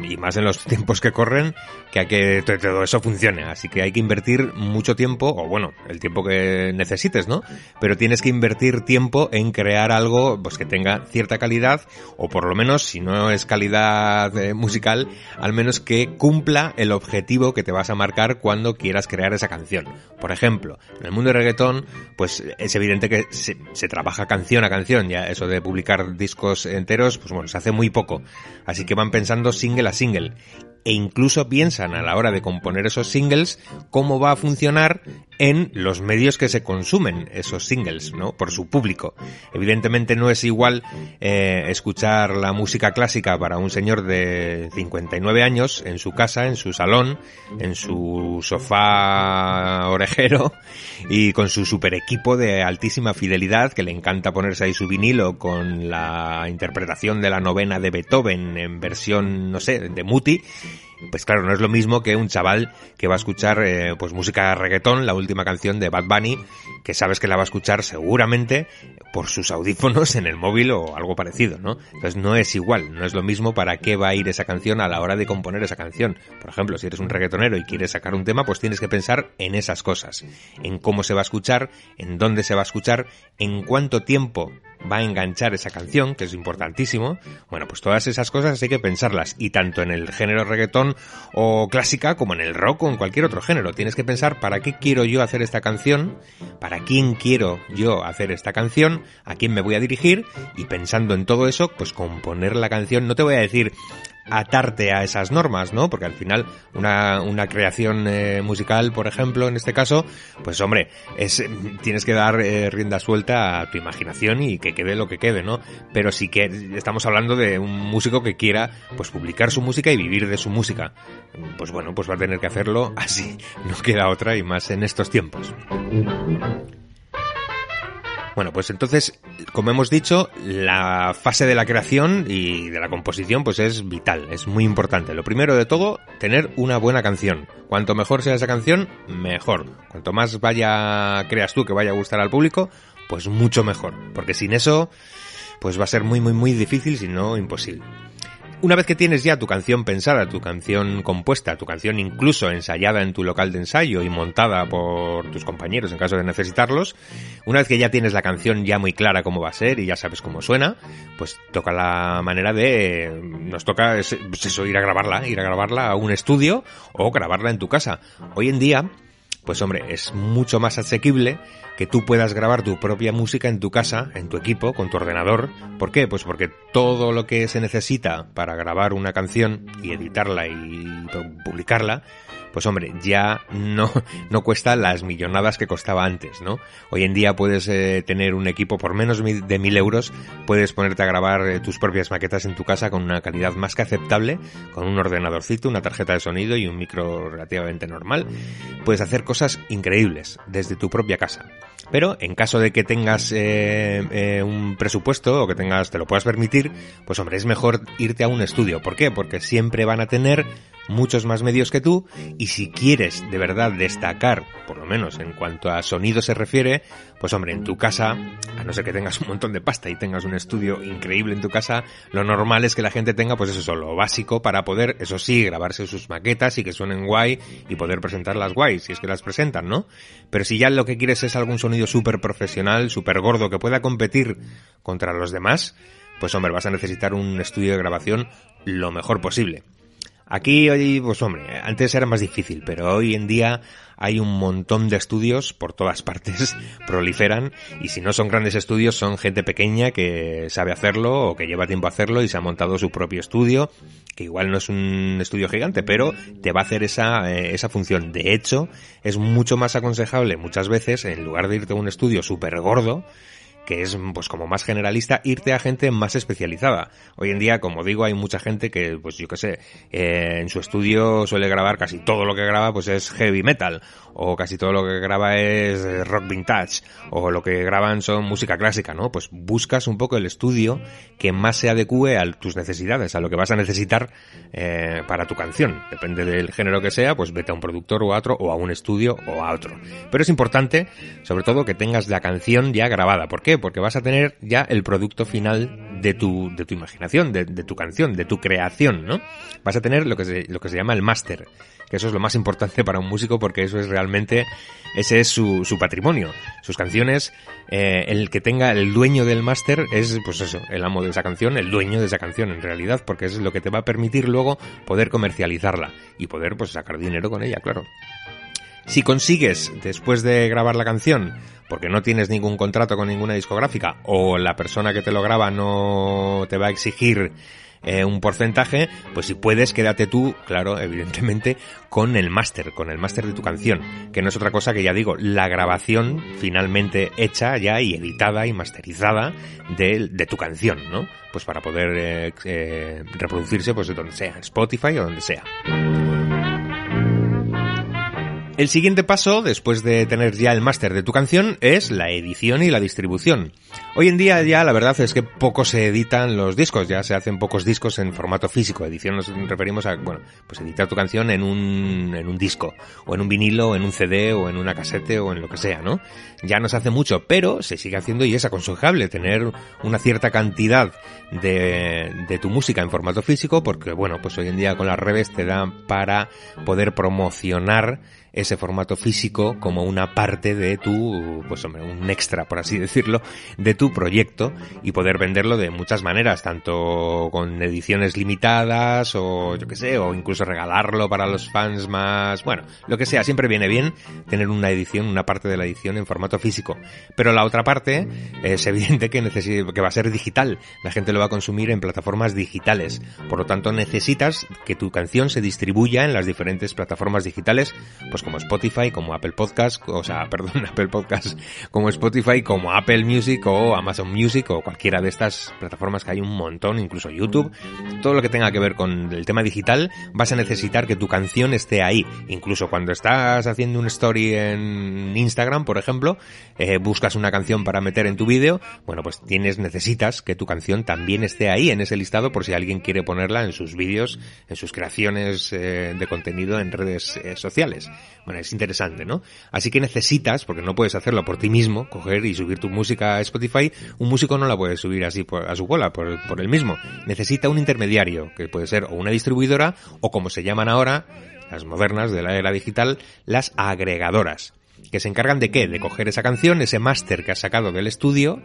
y más en los tiempos que corren, que a que to- todo eso funcione. Así que hay que invertir mucho tiempo, o bueno, el tiempo que necesites, ¿no? Pero tienes que invertir tiempo en crear algo pues que tenga cierta calidad, o por lo menos, si no es calidad eh, musical, al menos que cumpla el objetivo que te vas a marcar cuando quieras crear esa canción. Por ejemplo, en el mundo del reggaetón, pues es evidente que se trabaja canción a canción, ya eso de publicar discos enteros, pues bueno, se hace muy poco. Así que van pensando single a single. E incluso piensan a la hora de componer esos singles cómo va a funcionar en los medios que se consumen esos singles, ¿no? Por su público. Evidentemente no es igual eh, escuchar la música clásica para un señor de 59 años en su casa, en su salón, en su sofá orejero y con su super equipo de altísima fidelidad que le encanta ponerse ahí su vinilo con la interpretación de la novena de Beethoven en versión, no sé, de Muti pues claro, no es lo mismo que un chaval que va a escuchar eh, pues música reggaetón, la última canción de Bad Bunny, que sabes que la va a escuchar seguramente por sus audífonos en el móvil o algo parecido, ¿no? Entonces no es igual, no es lo mismo para qué va a ir esa canción a la hora de componer esa canción. Por ejemplo, si eres un reggaetonero y quieres sacar un tema, pues tienes que pensar en esas cosas, en cómo se va a escuchar, en dónde se va a escuchar, en cuánto tiempo va a enganchar esa canción, que es importantísimo. Bueno, pues todas esas cosas hay que pensarlas, y tanto en el género reggaetón o clásica como en el rock o en cualquier otro género. Tienes que pensar para qué quiero yo hacer esta canción, para quién quiero yo hacer esta canción, a quién me voy a dirigir, y pensando en todo eso, pues componer la canción. No te voy a decir atarte a esas normas, ¿no? Porque al final una, creación eh, musical, por ejemplo, en este caso, pues hombre, es tienes que dar eh, rienda suelta a tu imaginación y que quede lo que quede, ¿no? Pero sí que estamos hablando de un músico que quiera pues publicar su música y vivir de su música. Pues bueno, pues va a tener que hacerlo así, no queda otra y más en estos tiempos. Bueno, pues entonces, como hemos dicho, la fase de la creación y de la composición pues es vital, es muy importante. Lo primero de todo, tener una buena canción. Cuanto mejor sea esa canción, mejor. Cuanto más vaya creas tú que vaya a gustar al público, pues mucho mejor, porque sin eso pues va a ser muy muy muy difícil, si no imposible. Una vez que tienes ya tu canción pensada, tu canción compuesta, tu canción incluso ensayada en tu local de ensayo y montada por tus compañeros en caso de necesitarlos, una vez que ya tienes la canción ya muy clara cómo va a ser y ya sabes cómo suena, pues toca la manera de... nos toca es- pues eso, ir a grabarla, ir a grabarla a un estudio o grabarla en tu casa. Hoy en día pues hombre, es mucho más asequible que tú puedas grabar tu propia música en tu casa, en tu equipo, con tu ordenador. ¿Por qué? Pues porque todo lo que se necesita para grabar una canción y editarla y publicarla, pues hombre, ya no, no cuesta las millonadas que costaba antes, ¿no? Hoy en día puedes eh, tener un equipo por menos de mil euros, puedes ponerte a grabar eh, tus propias maquetas en tu casa con una calidad más que aceptable, con un ordenadorcito, una tarjeta de sonido y un micro relativamente normal. Puedes hacer cosas increíbles desde tu propia casa. Pero en caso de que tengas eh, un presupuesto o que tengas, te lo puedas permitir, pues hombre, es mejor irte a un estudio. ¿Por qué? Porque siempre van a tener muchos más medios que tú y si quieres de verdad destacar, por lo menos en cuanto a sonido se refiere, pues hombre, en tu casa, a no ser que tengas un montón de pasta y tengas un estudio increíble en tu casa, lo normal es que la gente tenga pues eso, lo básico para poder, eso sí, grabarse sus maquetas y que suenen guay y poder presentarlas guay, si es que las presentan, ¿no? Pero si ya lo que quieres es algún sonido súper profesional, súper gordo, que pueda competir contra los demás, pues hombre, vas a necesitar un estudio de grabación lo mejor posible. Aquí hoy, pues hombre, antes era más difícil, pero hoy en día hay un montón de estudios por todas partes, proliferan, y si no son grandes estudios, son gente pequeña que sabe hacerlo o que lleva tiempo a hacerlo y se ha montado su propio estudio, que igual no es un estudio gigante, pero te va a hacer esa, eh, esa función. De hecho, es mucho más aconsejable muchas veces, en lugar de irte a un estudio súper gordo, que es pues como más generalista, irte a gente más especializada. Hoy en día, como digo, hay mucha gente que, pues yo qué sé, eh, en su estudio suele grabar casi todo lo que graba, pues es heavy metal, o casi todo lo que graba es eh, rock vintage, o lo que graban son música clásica, ¿no? Pues buscas un poco el estudio que más se adecue a tus necesidades, a lo que vas a necesitar eh, para tu canción. Depende del género que sea, pues vete a un productor o a otro, o a un estudio o a otro. Pero es importante, sobre todo, que tengas la canción ya grabada. ¿Por qué? Porque vas a tener ya el producto final de tu, de tu imaginación, de, tu canción, de tu creación, ¿no? Vas a tener lo que se, lo que se llama el máster, que eso es lo más importante para un músico porque eso es realmente, ese es su, su patrimonio. Sus canciones, eh, el que tenga el dueño del máster es, pues eso, el amo de esa canción, el dueño de esa canción en realidad, porque es lo que te va a permitir luego poder comercializarla y poder, pues, sacar dinero con ella, claro. Si consigues, después de grabar la canción, porque no tienes ningún contrato con ninguna discográfica, o la persona que te lo graba no te va a exigir eh, un porcentaje, pues si puedes, quédate tú, claro, evidentemente, con el máster, con el máster de tu canción, que no es otra cosa que ya digo, la grabación finalmente hecha ya y editada y masterizada de, tu canción, ¿no? Pues para poder eh, eh, reproducirse, pues de donde sea, Spotify o donde sea. El siguiente paso, después de tener ya el máster de tu canción, es la edición y la distribución. Hoy en día ya la verdad es que poco se editan los discos, ya se hacen pocos discos en formato físico. Edición nos referimos a, bueno, pues editar tu canción en un, en un disco, o en un vinilo, o en un CD, o en una casete, o en lo que sea, ¿no? Ya no se hace mucho, pero se sigue haciendo y es aconsejable tener una cierta cantidad de, de tu música en formato físico, porque bueno, pues hoy en día con las redes te da para poder promocionar ese formato físico como una parte de tu, pues hombre, un extra, por así decirlo, de tu proyecto y poder venderlo de muchas maneras, tanto con ediciones limitadas o yo que sé, o incluso regalarlo para los fans más, bueno, lo que sea, siempre viene bien tener una edición, una parte de la edición en formato físico. Pero la otra parte es evidente que, que va a ser digital, la gente lo va a consumir en plataformas digitales, por lo tanto necesitas que tu canción se distribuya en las diferentes plataformas digitales, pues como Spotify, como Apple Podcast, o sea, perdón, Apple Podcast, como Spotify, como Apple Music o Amazon Music o cualquiera de estas plataformas que hay un montón, incluso YouTube, todo lo que tenga que ver con el tema digital, vas a necesitar que tu canción esté ahí. Incluso cuando estás haciendo un story en Instagram, por ejemplo, eh, buscas una canción para meter en tu vídeo, bueno, pues tienes, necesitas que tu canción también esté ahí en ese listado por si alguien quiere ponerla en sus vídeos, en sus creaciones eh, de contenido en redes eh, sociales. Bueno, es interesante, ¿no? Así que necesitas, porque no puedes hacerlo por ti mismo, coger y subir tu música a Spotify, un músico no la puede subir así por- a su bola, por, por él mismo. Necesita un intermediario, que puede ser o una distribuidora, o como se llaman ahora, las modernas de la era digital, las agregadoras. Que se encargan de qué? De coger esa canción, ese máster que has sacado del estudio,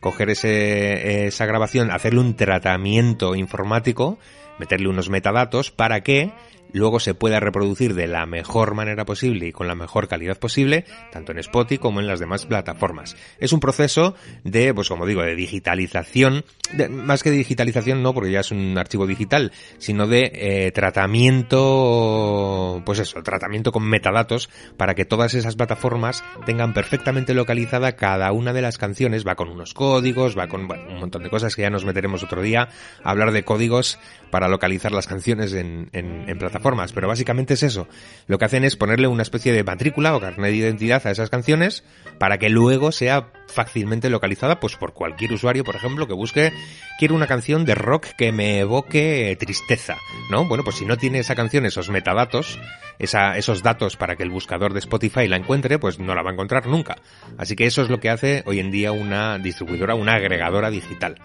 coger ese, esa grabación, hacerle un tratamiento informático, meterle unos metadatos para que luego se pueda reproducir de la mejor manera posible y con la mejor calidad posible, tanto en Spotify como en las demás plataformas. Es un proceso de, pues como digo, de digitalización, de- más que de digitalización no, porque ya es un archivo digital, sino de eh, tratamiento, pues eso, tratamiento con metadatos para que todas esas plataformas tengan perfectamente localizada cada una de las canciones, va con unos códigos, va con bueno, un montón de cosas que ya nos meteremos otro día a hablar de códigos para localizar las canciones en, en- en plataformas, pero básicamente es eso. Lo que hacen es ponerle una especie de matrícula o carnet de identidad a esas canciones para que luego sea fácilmente localizada pues por cualquier usuario, por ejemplo, que busque quiero una canción de rock que me evoque tristeza, ¿no? Bueno, pues si no tiene esa canción esos metadatos, esa, esos datos para que el buscador de Spotify la encuentre, pues no la va a encontrar nunca. Así que eso es lo que hace hoy en día una distribuidora, una agregadora digital.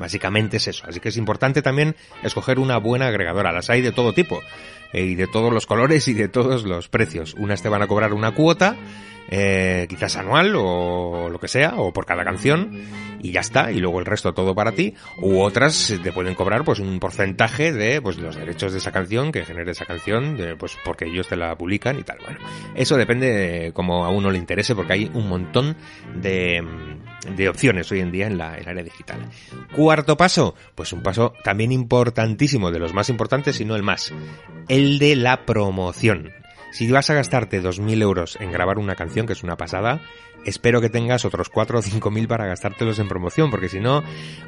Básicamente es eso. Así que es importante también escoger una buena agregadora. Las hay de todo tipo. Y de todos los colores y de todos los precios. Unas te van a cobrar una cuota, eh, quizás anual o lo que sea, o por cada canción, y ya está, y luego el resto todo para ti, u otras te pueden cobrar pues un porcentaje de pues los derechos de esa canción que genere esa canción, de, pues porque ellos te la publican y tal. Bueno, eso depende de como a uno le interese, porque hay un montón de, de opciones hoy en día en la, en área digital. Cuarto paso, pues un paso también importantísimo, de los más importantes, si no el más, el de la promoción. Si vas a gastarte 2.000 euros en grabar una canción, que es una pasada, espero que tengas otros 4 o 5.000 para gastártelos en promoción, porque si no,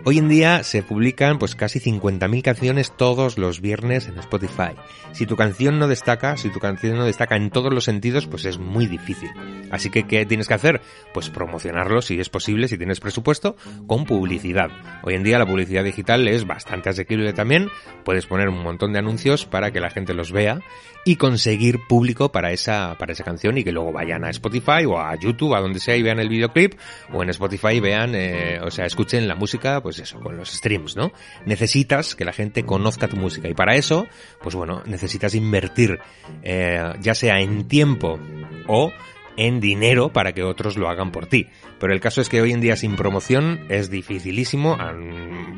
hoy en día se publican pues casi 50.000 canciones todos los viernes en Spotify. Si tu canción no destaca, si tu canción no destaca en todos los sentidos, pues es muy difícil. Así que, ¿qué tienes que hacer? Pues promocionarlo si es posible, si tienes presupuesto, con publicidad. Hoy en día la publicidad digital es bastante asequible también, puedes poner un montón de anuncios para que la gente los vea y conseguir público para esa, para esa canción y que luego vayan a Spotify o a YouTube, a donde sea y vean el videoclip, o en Spotify vean, eh, o sea, escuchen la música, pues eso, con los streams, ¿no? Necesitas que la gente conozca tu música y para eso, pues bueno, necesitas invertir, eh, ya sea en tiempo o en dinero para que otros lo hagan por ti. Pero el caso es que hoy en día sin promoción es dificilísimo,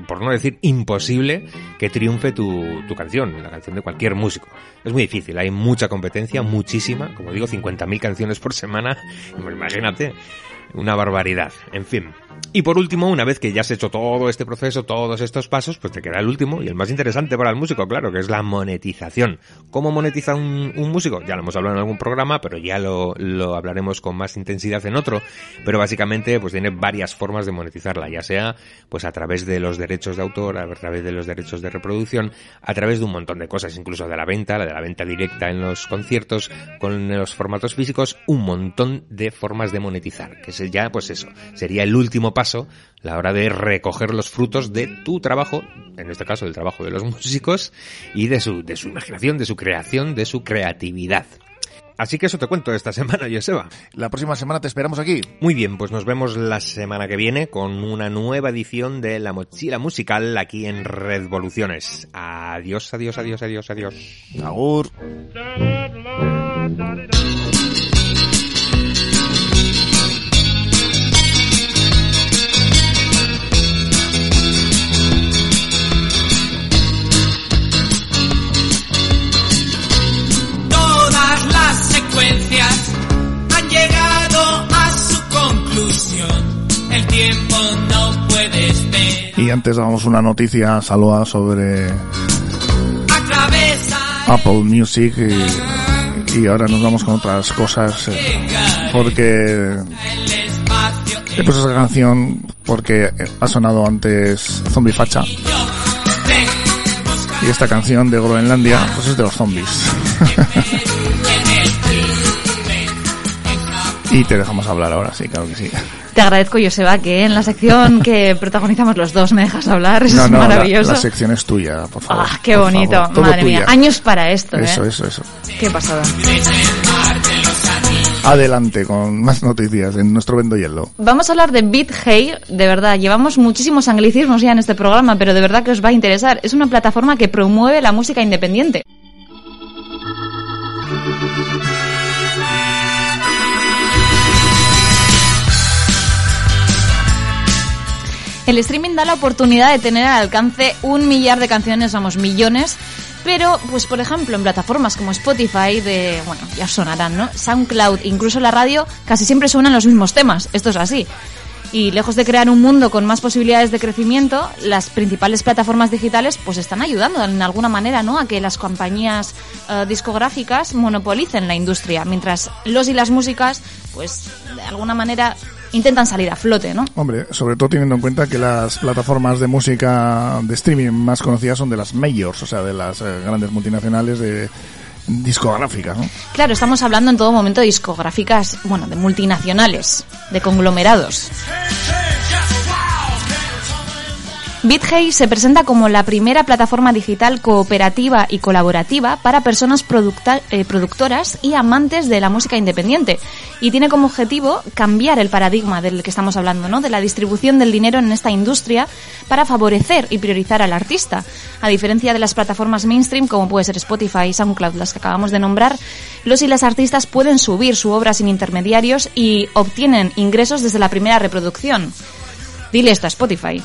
por no decir imposible, que triunfe tu, tu canción, la canción de cualquier músico. Es muy difícil, hay mucha competencia, muchísima, como digo, 50.000 canciones por semana, imagínate, una barbaridad. En fin. Y por último, una vez que ya has hecho todo este proceso, todos estos pasos, pues te queda el último y el más interesante para el músico, claro, que es la monetización. ¿Cómo monetiza un, músico? Ya lo hemos hablado en algún programa, pero ya lo, lo hablaremos con más intensidad en otro. Pero básicamente, pues tiene varias formas de monetizarla, ya sea pues a través de los derechos de autor, a través de los derechos de reproducción, a través de un montón de cosas, incluso de la venta, la de la venta directa en los conciertos, con los formatos físicos, un montón de formas de monetizar, es ya, pues eso, sería el último paso, la hora de recoger los frutos de tu trabajo, en este caso del trabajo de los músicos, y de su, de su imaginación, de su creación, de su creatividad. Así que eso te cuento esta semana, Joseba. La próxima semana te esperamos aquí. Muy bien, pues nos vemos la semana que viene con una nueva edición de La Mochila Musical aquí en Redvoluciones. Adiós, adiós, adiós, adiós, adiós. Agur. Y antes dábamos una noticia, Salva, sobre Apple Music y, ahora nos vamos con otras cosas eh, porque he puesto esa canción porque ha sonado antes Zombie Facha. Y esta canción de Groenlandia pues es de los zombies y te dejamos hablar ahora, sí, claro que sí. Te agradezco, Joseba, que en la sección que protagonizamos los dos me dejas hablar. Eso No, es no, maravilloso. la sección es tuya, por favor. Ah, qué bonito. favor. Madre mía. Años para esto, Eso, ¿eh? eso, eso. Qué pasada. Adelante con más noticias en nuestro Vendo Hielo. Vamos a hablar de Beat Hey, de verdad, llevamos muchísimos anglicismos ya en este programa, pero de verdad que os va a interesar. Es una plataforma que promueve la música independiente. El streaming da la oportunidad de tener al alcance un millar de canciones, vamos, millones, Pero, pues por ejemplo, en plataformas como Spotify, de, bueno, ya sonarán, ¿no? SoundCloud, incluso la radio, casi siempre suenan los mismos temas. Esto es así. Y lejos de crear un mundo con más posibilidades de crecimiento, las principales plataformas digitales pues están ayudando en alguna manera ¿no? a que las compañías eh, discográficas monopolicen la industria, mientras los y las músicas pues de alguna manera intentan salir a flote, ¿no? Hombre, sobre todo teniendo en cuenta que las plataformas de música de streaming más conocidas son de las majors, o sea, de las eh, grandes multinacionales de discográficas, ¿no? Claro, estamos hablando en todo momento de discográficas, bueno, de multinacionales, de conglomerados. BitHey se presenta como la primera plataforma digital cooperativa y colaborativa para personas eh, productoras y amantes de la música independiente y tiene como objetivo cambiar el paradigma del que estamos hablando, ¿no? De la distribución del dinero en esta industria para favorecer y priorizar al artista. A diferencia de las plataformas mainstream como puede ser Spotify SoundCloud, las que acabamos de nombrar, los y las artistas pueden subir su obra sin intermediarios y obtienen ingresos desde la primera reproducción. Dile esto a Spotify.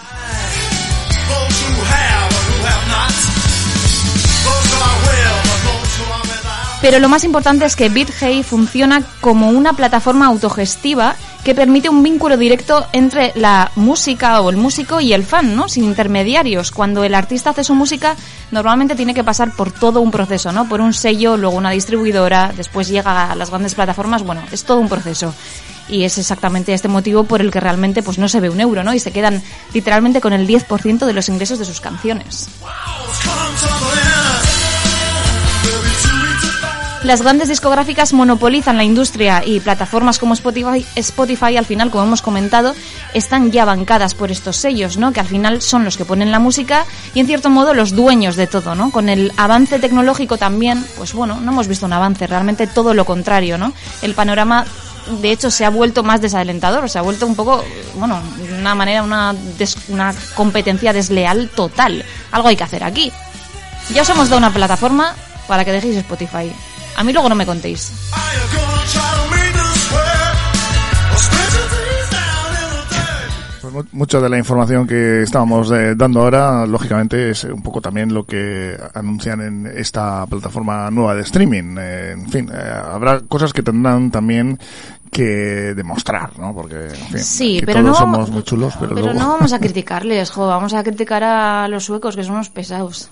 Pero lo más importante es que BitHey funciona como una plataforma autogestiva que permite un vínculo directo entre la música o el músico y el fan, ¿no? Sin intermediarios. Cuando el artista hace su música, normalmente tiene que pasar por todo un proceso, ¿no? Por un sello, luego una distribuidora, después llega a las grandes plataformas, bueno, es todo un proceso. Y es exactamente este motivo por el que realmente pues no se ve un euro, ¿no? Y se quedan literalmente con el 10% de los ingresos de sus canciones. Las grandes discográficas monopolizan la industria y plataformas como Spotify, Spotify al final, como hemos comentado, están ya bancadas por estos sellos, ¿no? Que al final son los que ponen la música y en cierto modo los dueños de todo, ¿no? Con el avance tecnológico también, pues bueno, no hemos visto un avance, realmente todo lo contrario, ¿no? El panorama de hecho se ha vuelto más desalentador, se ha vuelto un poco, bueno, de una manera, una, des- una competencia desleal total. Algo hay que hacer aquí. Ya os hemos dado una plataforma para que dejéis Spotify. A mí luego no me contéis. Mucha de la información que estábamos eh, dando ahora, lógicamente, es un poco también lo que anuncian en esta plataforma nueva de streaming. Eh, en fin, eh, habrá cosas que tendrán también que demostrar, ¿no? Porque, en fin, Sí, aquí pero todos no- somos muy chulos, pero, Pero luego... no vamos a criticarles, jo, vamos a criticar a los suecos, que son unos pesados.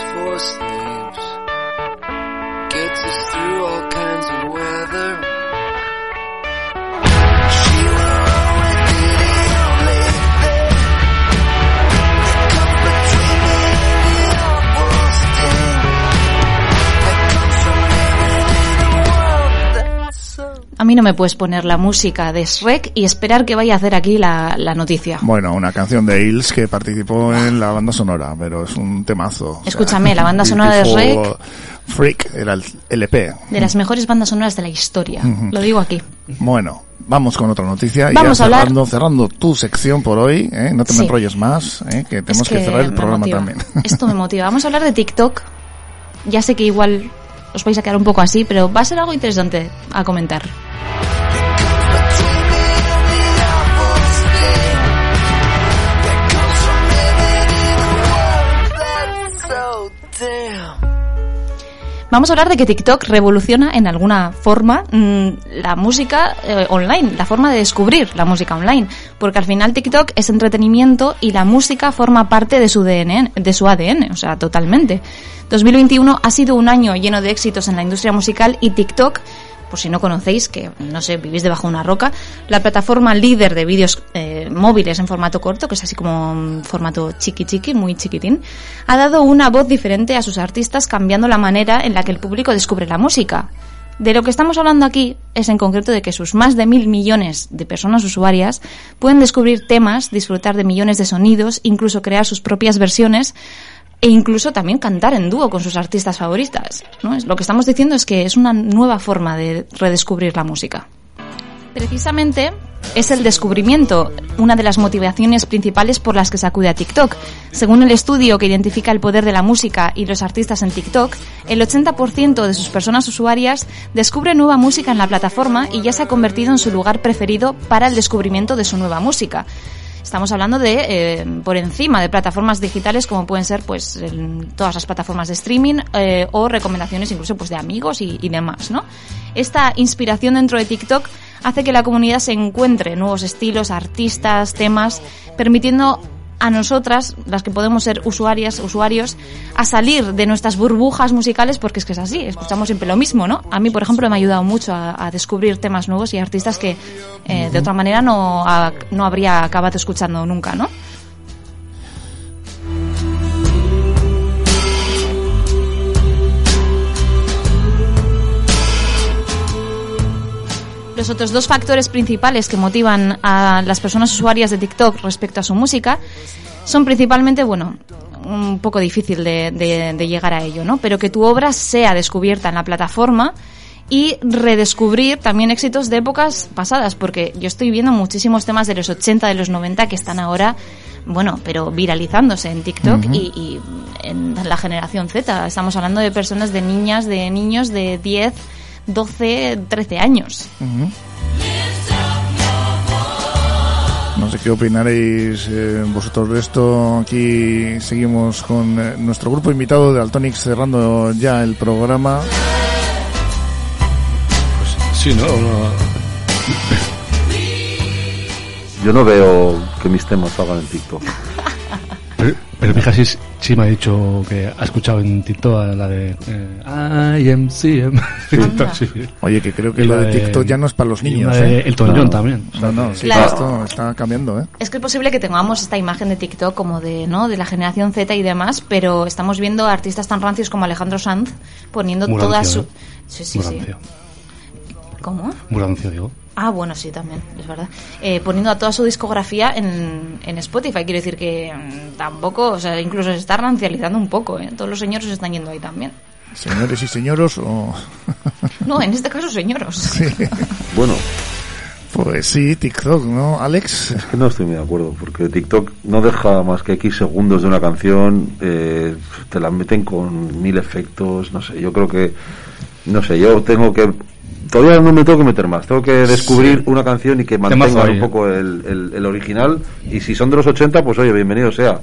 That has mí no me puedes poner la música de Shrek y esperar que vaya a hacer aquí la, la noticia. Bueno, una canción de Hills que participó en la banda sonora, pero es un temazo. o sea, Escúchame, la banda sonora de Shrek- Freak era el LP. De las mejores bandas sonoras de la historia. Lo digo aquí. Bueno, vamos con otra noticia. y Vamos ya a hablar- cerrando, cerrando tu sección por hoy, ¿eh? no te me Sí. enrolles más, ¿eh? que tenemos Es que, cerrar el me programa motiva. también. Esto me motiva. Vamos a hablar de TikTok. Ya sé que igual os vais a quedar un pouco así, pero va a ser algo interesante a comentar. Vamos a hablar de que TikTok revoluciona en alguna forma mm, la música eh, online, la forma de descubrir la música online, porque al final TikTok es entretenimiento y la música forma parte de su DNN, de su ADN, o sea, totalmente. 2021 ha sido un año lleno de éxitos en la industria musical y TikTok por si no conocéis, que no sé, vivís debajo de una roca, la plataforma líder de vídeos eh, móviles en formato corto, que es así como formato chiqui chiqui, muy chiquitín, ha dado una voz diferente a sus artistas cambiando la manera en la que el público descubre la música. De lo que estamos hablando aquí es en concreto de que sus más de mil millones de personas usuarias pueden descubrir temas, disfrutar de millones de sonidos, incluso crear sus propias versiones e incluso también cantar en dúo con sus artistas favoritas. ¿no? Lo que estamos diciendo es que es una nueva forma de redescubrir la música. Precisamente es el descubrimiento, una de las motivaciones principales por las que se acude a TikTok. Según el estudio que identifica el poder de la música y los artistas en TikTok, el 80% de sus personas usuarias descubre nueva música en la plataforma y ya se ha convertido en su lugar preferido para el descubrimiento de su nueva música. Estamos hablando de eh, por encima de plataformas digitales como pueden ser pues en todas las plataformas de streaming eh, o recomendaciones incluso pues de amigos y, y demás, ¿no? Esta inspiración dentro de TikTok hace que la comunidad se encuentre nuevos estilos, artistas, temas, permitiendo a nosotras, las que podemos ser usuarias, usuarios, a salir de nuestras burbujas musicales, porque es que es así, escuchamos siempre lo mismo, ¿no? A mí, por ejemplo, me ha ayudado mucho a, a descubrir temas nuevos y artistas que eh, de otra manera no, a- no habría acabado escuchando nunca, ¿no? Los otros dos factores principales que motivan a las personas usuarias de TikTok respecto a su música son principalmente, bueno, un poco difícil de, de- de llegar a ello, ¿no? Pero que tu obra sea descubierta en la plataforma y redescubrir también éxitos de épocas pasadas, porque yo estoy viendo muchísimos temas de los 80, de los 90 que están ahora, bueno, pero viralizándose en TikTok y, y en la generación Z. Estamos hablando de personas, de niñas, de niños de 10, 12, 13 años. No sé qué opinaréis eh, vosotros de esto. Aquí seguimos con eh, nuestro grupo invitado de Altonix cerrando ya el programa. Sí, ¿no? No- Yo no veo que mis temas salgan en TikTok. Pero, pero fija, sí, sí me ha dicho que ha escuchado en TikTok la de eh, I am CM. TikTok, sí. Oye, que creo que Y lo de TikTok ya no es para los y niños. ¿eh? Elton John también. No, no, sí, Claro. esto está cambiando, ¿eh? Es que es posible que tengamos esta imagen de TikTok como de, ¿no? de la generación Z y demás, pero estamos viendo artistas tan rancios como Alejandro Sanz poniendo Muy toda rancio, su... ¿eh? Sí, sí, sí. ¿Cómo? Muy rancio, digo. Ah, bueno, sí, también, es verdad. Eh, poniendo a toda su discografía en, en Spotify. Quiero decir que mm, tampoco, o sea, incluso se está rancializando un poco, ¿eh? Todos los señores se están yendo ahí también. Señores y señoros, o... No, en este caso, señoros. Bueno, Pues sí, TikTok, ¿no, Alex? es que no estoy muy de acuerdo, porque TikTok no deja más que X segundos de una canción, eh, te la meten con mil efectos, no sé, yo creo que, no sé, yo tengo que, todavía no me tengo que meter más, tengo que descubrir una canción y que mantenga un ¿eh? poco el, el- el original, y si son de los 80, pues oye, bienvenido sea,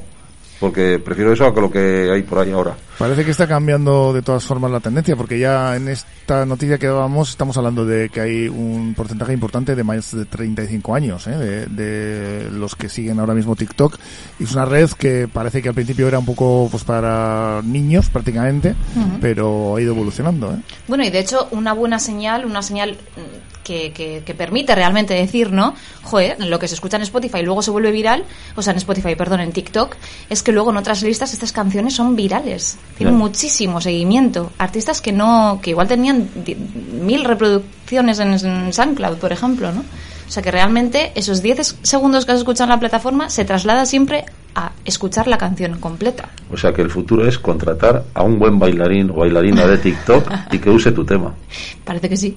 porque prefiero eso a que lo que hay por ahí ahora. Parece que está cambiando de todas formas la tendencia, porque ya en esta noticia que dábamos estamos hablando de que hay un porcentaje importante de más de 35 años, ¿eh? de, de los que siguen ahora mismo TikTok. Y es una red que parece que al principio era un poco pues para niños prácticamente, Ujú. pero ha ido evolucionando. ¿eh? Bueno, y de hecho, una buena señal, una señal mm, que, que, que permite realmente decir, ¿no? Joder, lo que se escucha en Spotify y luego se vuelve viral, o sea, en Spotify, perdón, en TikTok, es que luego en otras listas estas canciones son virales. Tienen muchísimo seguimiento. Artistas que no, que igual tenían mil reproducciones en, en SoundCloud, por ejemplo, ¿no? O sea que realmente esos 10 segundos que has escuchado en la plataforma se traslada siempre a escuchar la canción completa. O sea que el futuro es contratar a un buen bailarín o bailarina de TikTok y que use tu tema. Parece que sí.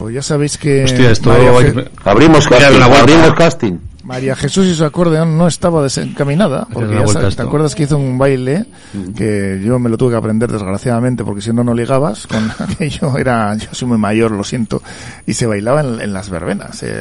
Pues ya sabéis que Hostia, esto que- Abrimos casting, abrimos casting. María Jesús y su acordeón no estaba desencaminada, porque ya sabes, ¿te acuerdas que hizo un baile que yo me lo tuve que aprender desgraciadamente porque si no no ligabas con aquello era yo soy muy mayor lo siento y se bailaba en, en las verbenas eh,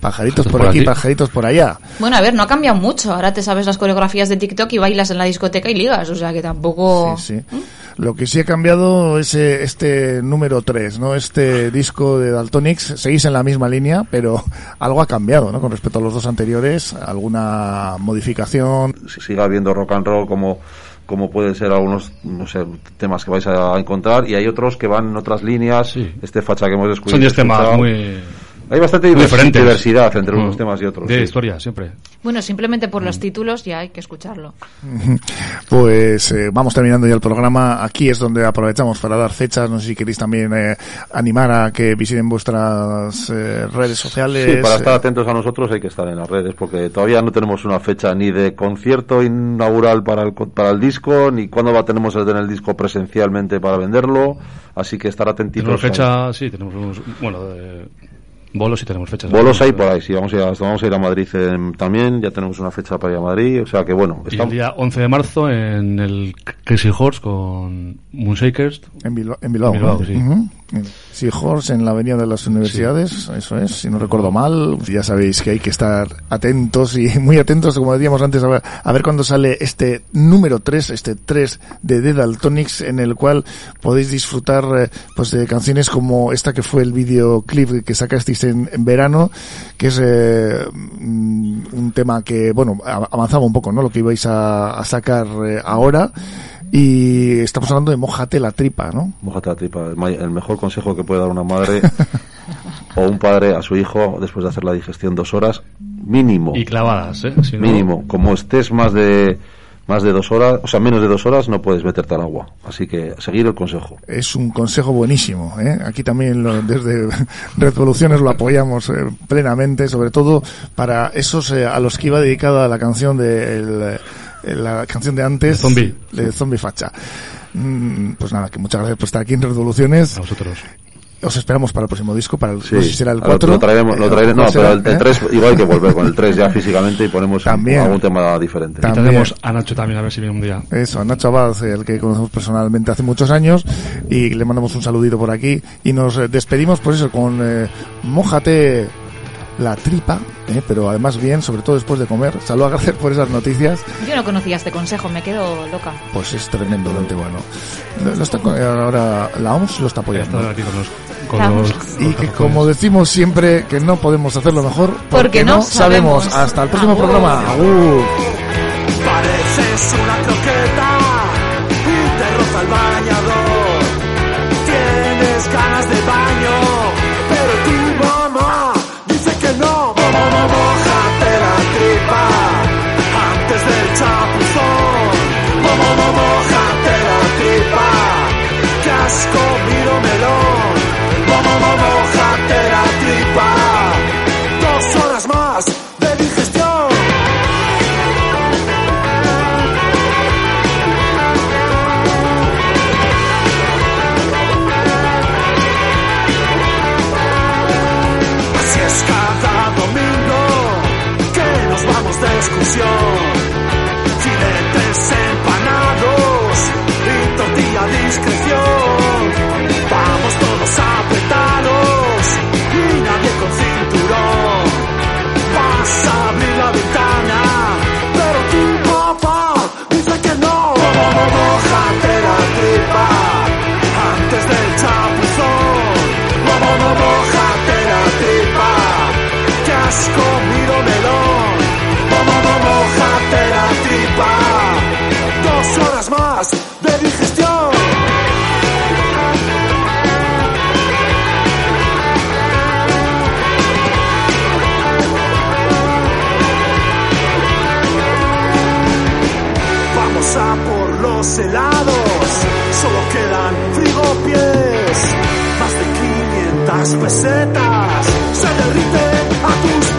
pajaritos por, Por aquí, aquí. pajaritos por allá Bueno, a ver, no ha cambiado mucho. Ahora te sabes las coreografías de TikTok y bailas en la discoteca y ligas. O sea que tampoco. Sí, sí. Lo que sí ha cambiado es eh, este número 3, ¿no? Este disco de Daltonix, seguís en la misma línea, pero algo ha cambiado, ¿no? Con respecto a los dos anteriores, alguna modificación. Si siga habiendo rock and roll como como pueden ser algunos no sé temas que vais a encontrar y hay otros que van en otras líneas este facha que hemos descubierto Son 10 temas escuchado. muy... hay bastante divers- diversidad entre unos Mm. temas y otros De sí. historia, siempre. Bueno, simplemente por Mm. los títulos ya hay que escucharlo. Pues eh, vamos terminando ya el programa. Aquí es donde aprovechamos para dar fechas. No sé si queréis también eh, animar a que visiten vuestras eh, redes sociales. Sí, para estar eh, atentos a nosotros hay que estar en las redes, porque todavía no tenemos una fecha ni de concierto inaugural para el, co- para el disco, ni cuándo va, tenemos el tener el disco presencialmente para venderlo, así que estar atentitos. Tenemos a- fecha, sí, tenemos unos, bueno, de- Bolos y tenemos fechas. Bolos hay por ahí, sí, vamos a ir a, vamos a, ir a Madrid eh, también, ya tenemos una fecha para ir a Madrid, o sea que bueno. Y el día 11 de marzo en el Crazy Horse con Moonshakers. En Bilbao, en Bilbao, En Bilbao, sí. Sí, Horse en la Avenida de las Universidades, eso es, si no recuerdo mal. Ya sabéis que hay que estar atentos y muy atentos, como decíamos antes, a ver, a ver cuándo sale este número 3, este 3 de The Daltonics, en el cual podéis disfrutar eh, pues de canciones como esta que fue el videoclip que sacasteis en, en verano, que es eh, mm, un tema que, bueno, avanzaba un poco, ¿no? Lo que ibais a, a sacar eh, ahora. Y estamos hablando de Mojate la tripa, ¿no? Mójate la tripa, el, ma- el mejor consejo que puede dar una madre o un padre a su hijo después de hacer la digestión dos horas, mínimo. Y clavadas, ¿eh? Si no- Mínimo. Como estés más de más de dos horas, o sea, menos de dos horas, no puedes meterte al agua. Así que seguir el consejo. Es un consejo buenísimo. ¿eh? Aquí también lo- desde Revoluciones lo apoyamos eh, plenamente, sobre todo para esos eh, a los que iba dedicada la canción de el, eh, la canción de antes, De Zombie. de Zombie Facha. Mm, Pues nada, que muchas gracias por estar aquí en Revoluciones. A vosotros. Os esperamos para el próximo disco, para el, Sí, no sé si será el ahora 4. Lo traeremos, lo traeremos- no, pero el, ¿Eh? 3 igual hay que volver con el 3 ya físicamente y ponemos También. algún tema diferente. Y También. traemos a Nacho también a ver si viene un día. Eso, Nacho Abad, el que conocemos personalmente hace muchos años, y le mandamos un saludito por aquí. Y nos eh, despedimos, por eso, con eh, Mójate la tripa, eh, pero además bien, sobre todo después de comer. Saludos, gracias por esas noticias. Yo no conocía este consejo, me quedo loca. Pues es tremendamente bueno. Lo- lo está, co- ahora la OMS lo está apoyando. Están aquí con los, con los- Y que como decimos siempre, que no podemos hacerlo mejor Porque no sabemos. sabemos. Hasta el próximo Agur. programa. Agur. Pareces una croqueta 500 pesetas, se derrite a tu